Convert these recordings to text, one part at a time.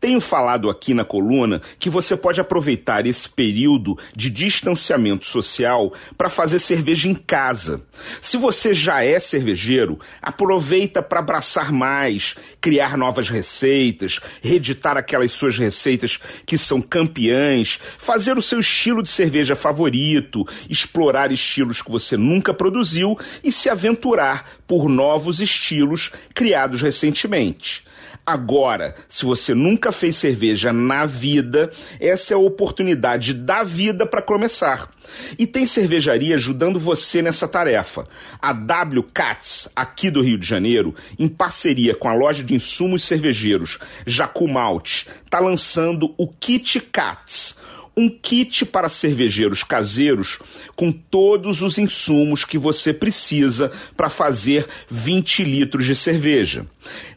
Tenho falado aqui na coluna que você pode aproveitar esse período de distanciamento social para fazer cerveja em casa. Se você já é cervejeiro, aproveita para abraçar mais, criar novas receitas, reeditar aquelas suas receitas que são campeãs, fazer o seu estilo de cerveja favorito, explorar estilos que você nunca produziu e se aventurar por novos estilos criados recentemente. Agora, se você nunca fez cerveja na vida, essa é a oportunidade da vida para começar. E tem cervejaria ajudando você nessa tarefa. A W Cats, aqui do Rio de Janeiro, em parceria com a loja de insumos cervejeiros Jacu Malt, está lançando o Kit Cats um kit para cervejeiros caseiros com todos os insumos que você precisa para fazer 20 litros de cerveja.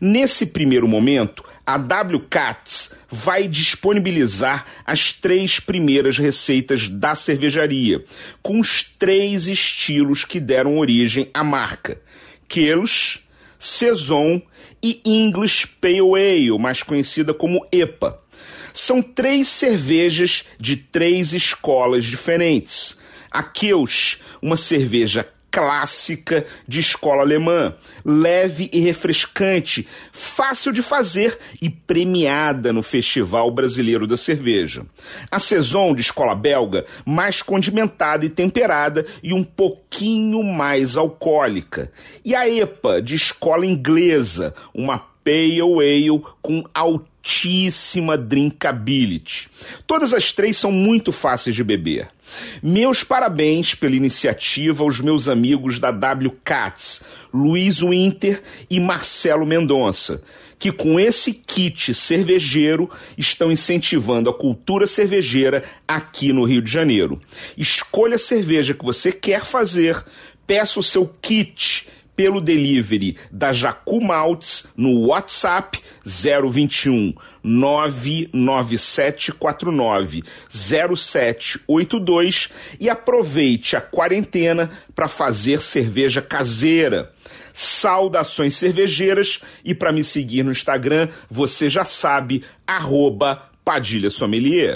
Nesse primeiro momento, a WCATS vai disponibilizar as três primeiras receitas da cervejaria, com os três estilos que deram origem à marca: Quelos, Saison e English Pale Ale, mais conhecida como EPA. São três cervejas de três escolas diferentes. A Keus, uma cerveja clássica de escola alemã, leve e refrescante, fácil de fazer e premiada no Festival Brasileiro da Cerveja. A Saison de escola belga, mais condimentada e temperada e um pouquinho mais alcoólica. E a EPA de escola inglesa, uma pale ale com altíssima drinkability. Todas as três são muito fáceis de beber. Meus parabéns pela iniciativa aos meus amigos da WCATS, Luiz Winter e Marcelo Mendonça, que com esse kit cervejeiro estão incentivando a cultura cervejeira aqui no Rio de Janeiro. Escolha a cerveja que você quer fazer, peça o seu kit pelo delivery da Jacu Maltz no WhatsApp 021 99749 0782 e aproveite a quarentena para fazer cerveja caseira. Saudações cervejeiras e para me seguir no Instagram, você já sabe, arroba Padilha Sommelier.